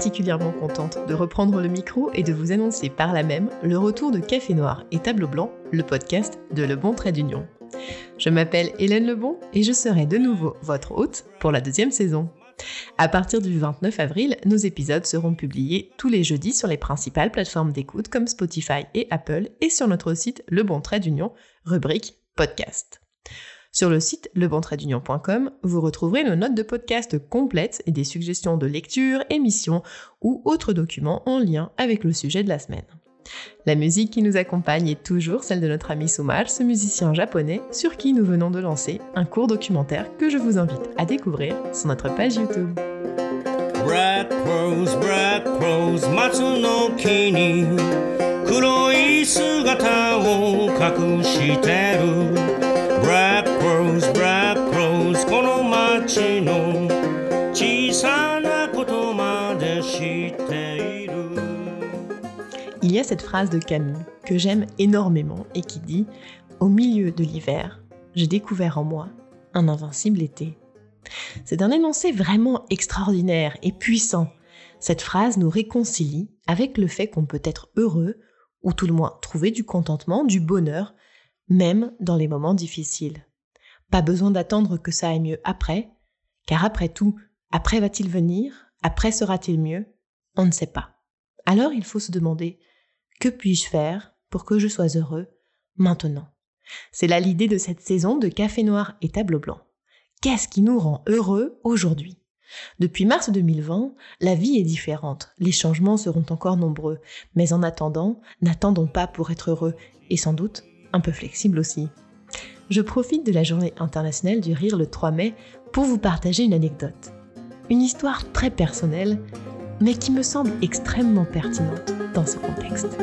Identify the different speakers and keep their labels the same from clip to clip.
Speaker 1: particulièrement contente de reprendre le micro et de vous annoncer par là même le retour de Café Noir et Tableau Blanc, le podcast de Le Bon Trait d'Union. Je m'appelle Hélène Lebon et je serai de nouveau votre hôte pour la deuxième saison. À partir du 29 avril, nos épisodes seront publiés tous les jeudis sur les principales plateformes d'écoute comme Spotify et Apple et sur notre site Le Bon Trait d'Union, rubrique podcast. Sur le site lebontraitdunion.com, vous retrouverez nos notes de podcast complètes et des suggestions de lecture, émissions ou autres documents en lien avec le sujet de la semaine. La musique qui nous accompagne est toujours celle de notre ami Sumar, ce musicien japonais sur qui nous venons de lancer un court documentaire que je vous invite à découvrir sur notre page YouTube. Il y a cette phrase de Camus que j'aime énormément et qui dit Au milieu de l'hiver, j'ai découvert en moi un invincible été. C'est un énoncé vraiment extraordinaire et puissant. Cette phrase nous réconcilie avec le fait qu'on peut être heureux, ou tout le moins trouver du contentement, du bonheur, même dans les moments difficiles. Pas besoin d'attendre que ça aille mieux après, car après tout, après va-t-il venir? Après sera-t-il mieux? On ne sait pas. Alors il faut se demander, que puis-je faire pour que je sois heureux maintenant? C'est là l'idée de cette saison de Café Noir et Tableau Blanc. Qu'est-ce qui nous rend heureux aujourd'hui? Depuis mars 2020, la vie est différente, les changements seront encore nombreux, mais en attendant, n'attendons pas pour être heureux, et sans doute un peu flexible aussi. Je profite de la journée internationale du rire le 3 mai pour vous partager une anecdote. Une histoire très personnelle, mais qui me semble extrêmement pertinente dans ce contexte.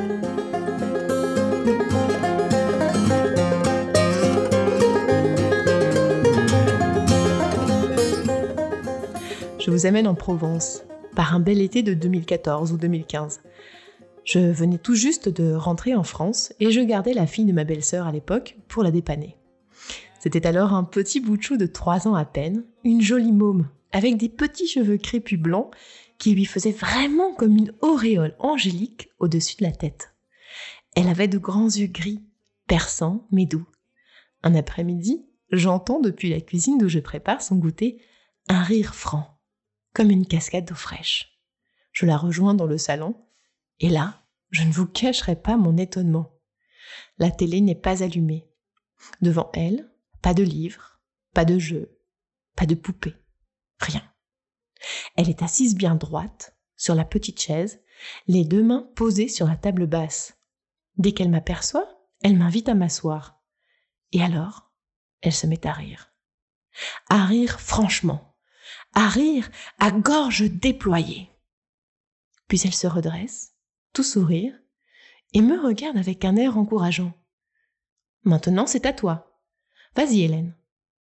Speaker 1: Je vous amène en Provence par un bel été de 2014 ou 2015. Je venais tout juste de rentrer en France et je gardais la fille de ma belle-sœur à l'époque pour la dépanner. C'était alors un petit bout de de 3 ans à peine, une jolie môme, avec des petits cheveux crépus blancs qui lui faisaient vraiment comme une auréole angélique au-dessus de la tête. Elle avait de grands yeux gris, perçants mais doux. Un après-midi, j'entends depuis la cuisine d'où je prépare son goûter un rire franc, comme une cascade d'eau fraîche. Je la rejoins dans le salon, et là, je ne vous cacherai pas mon étonnement. La télé n'est pas allumée. Devant elle, pas de livres, pas de jeux, pas de poupées, rien. Elle est assise bien droite, sur la petite chaise, les deux mains posées sur la table basse. Dès qu'elle m'aperçoit, elle m'invite à m'asseoir. Et alors, elle se met à rire. À rire franchement, à rire à gorge déployée. Puis elle se redresse, tout sourire, et me regarde avec un air encourageant. Maintenant, c'est à toi. Vas-y, Hélène.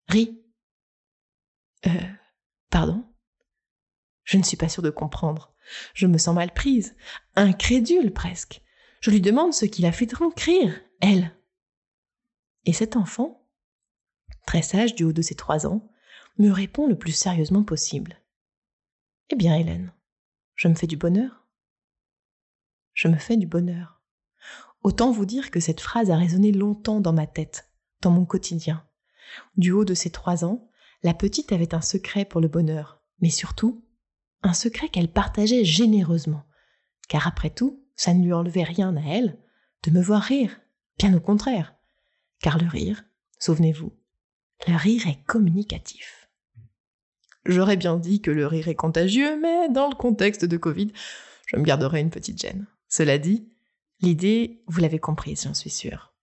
Speaker 1: Ris. Euh, pardon? Je ne suis pas sûre de comprendre. Je me sens mal prise, incrédule presque. Je lui demande ce qui la fait donc rire, elle. Et cet enfant, très sage du haut de ses trois ans, me répond le plus sérieusement possible. Eh bien, Hélène, je me fais du bonheur. Je me fais du bonheur. Autant vous dire que cette phrase a résonné longtemps dans ma tête, dans mon quotidien. Du haut de ses trois ans, la petite avait un secret pour le bonheur, mais surtout un secret qu'elle partageait généreusement, car après tout, ça ne lui enlevait rien à elle de me voir rire, bien au contraire, car le rire, souvenez-vous, le rire est communicatif. J'aurais bien dit que le rire est contagieux, mais dans le contexte de Covid, je me garderai une petite gêne. Cela dit, l'idée, vous l'avez comprise, j'en suis sûre.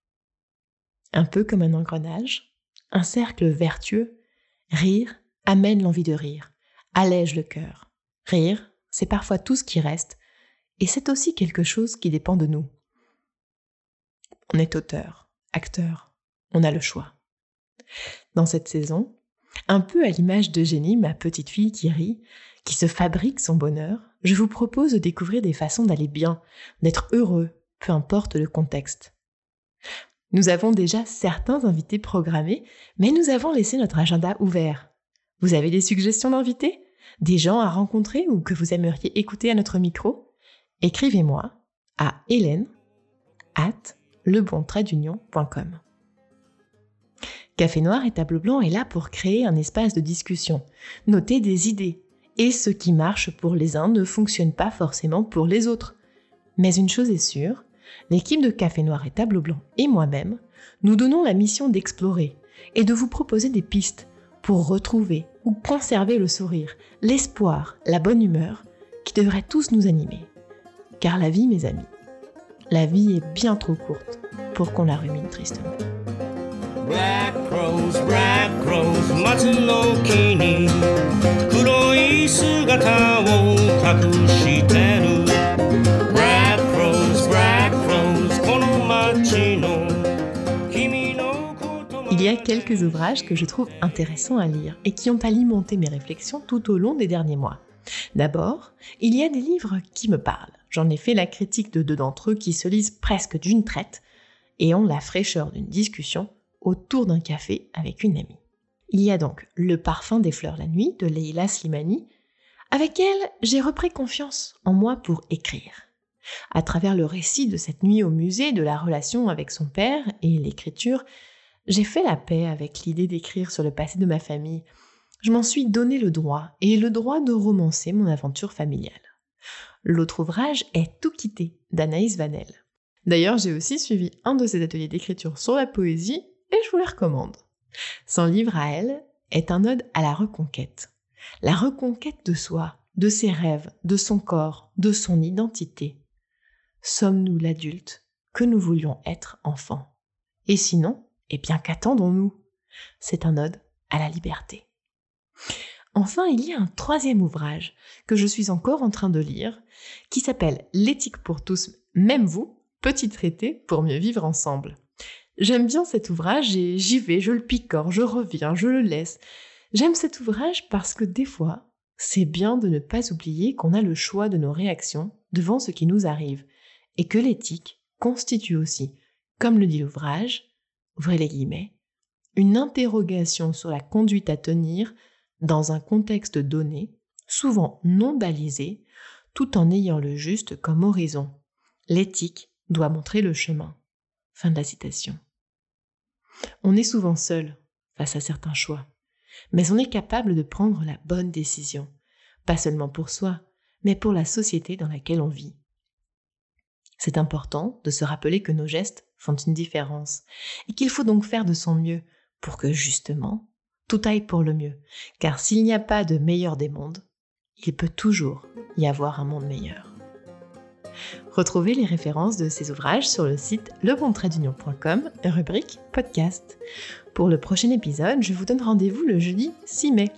Speaker 1: Un peu comme un engrenage, un cercle vertueux, rire amène l'envie de rire, allège le cœur. Rire, c'est parfois tout ce qui reste, et c'est aussi quelque chose qui dépend de nous. On est auteur, acteur, on a le choix. Dans cette saison, un peu à l'image d'Eugénie, ma petite fille qui rit, qui se fabrique son bonheur, je vous propose de découvrir des façons d'aller bien, d'être heureux, peu importe le contexte. Nous avons déjà certains invités programmés, mais nous avons laissé notre agenda ouvert. Vous avez des suggestions d'invités? Des gens à rencontrer ou que vous aimeriez écouter à notre micro? Écrivez-moi à hélène at lebontraitdunion.com. Café Noir et Table Blanc est là pour créer un espace de discussion, noter des idées. Et ce qui marche pour les uns ne fonctionne pas forcément pour les autres. Mais une chose est sûre, l'équipe de Café Noir et Table Blanc et moi-même, nous donnons la mission d'explorer et de vous proposer des pistes pour retrouver ou conserver le sourire, l'espoir, la bonne humeur qui devraient tous nous animer. Car la vie, mes amis, la vie est bien trop courte pour qu'on la rumine tristement. Il y a quelques ouvrages que je trouve intéressants à lire et qui ont alimenté mes réflexions tout au long des derniers mois. D'abord, il y a des livres qui me parlent. J'en ai fait la critique de deux d'entre eux qui se lisent presque d'une traite et ont la fraîcheur d'une discussion autour d'un café avec une amie. Il y a donc Le parfum des fleurs la nuit de Leila Slimani, avec elle j'ai repris confiance en moi pour écrire. À travers le récit de cette nuit au musée, de la relation avec son père et l'écriture, j'ai fait la paix avec l'idée d'écrire sur le passé de ma famille. Je m'en suis donné le droit, et le droit de romancer mon aventure familiale. L'autre ouvrage est Tout quitter d'Anaïs Vanel. D'ailleurs, j'ai aussi suivi un de ses ateliers d'écriture sur la poésie et je vous les recommande. Son livre à elle est un ode à la reconquête. La reconquête de soi, de ses rêves, de son corps, de son identité. Sommes-nous l'adulte que nous voulions être enfant Et sinon, eh bien qu'attendons-nous? C'est un ode à la liberté. Enfin, il y a un troisième ouvrage que je suis encore en train de lire, qui s'appelle L'éthique pour tous, même vous, petit traité pour mieux vivre ensemble. J'aime bien cet ouvrage et j'y vais, je le picore, je reviens, je le laisse. J'aime cet ouvrage parce que des fois, c'est bien de ne pas oublier qu'on a le choix de nos réactions devant ce qui nous arrive et que l'éthique constitue aussi, comme le dit l'ouvrage, ouvrez les guillemets, une interrogation sur la conduite à tenir dans un contexte donné, souvent non balisé, tout en ayant le juste comme horizon. L'éthique doit montrer le chemin. Fin de la citation. On est souvent seul face à certains choix, mais on est capable de prendre la bonne décision, pas seulement pour soi, mais pour la société dans laquelle on vit. C'est important de se rappeler que nos gestes font une différence et qu'il faut donc faire de son mieux pour que justement tout aille pour le mieux, car s'il n'y a pas de meilleur des mondes, il peut toujours y avoir un monde meilleur. Retrouvez les références de ces ouvrages sur le site lebontraitdunion.com, rubrique podcast. Pour le prochain épisode, je vous donne rendez-vous le jeudi 6 mai.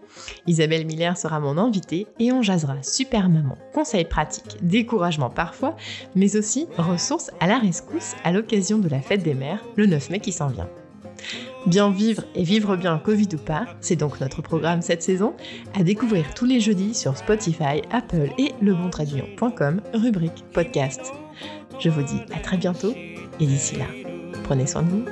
Speaker 1: Isabelle Miller sera mon invitée et on jasera super maman, conseils pratiques, découragement parfois, mais aussi ressources à la rescousse à l'occasion de la fête des mères le 9 mai qui s'en vient. Bien vivre et vivre bien Covid ou pas, c'est donc notre programme cette saison, à découvrir tous les jeudis sur Spotify, Apple et lebontraduillon.com, rubrique podcast. Je vous dis à très bientôt et d'ici là, prenez soin de vous.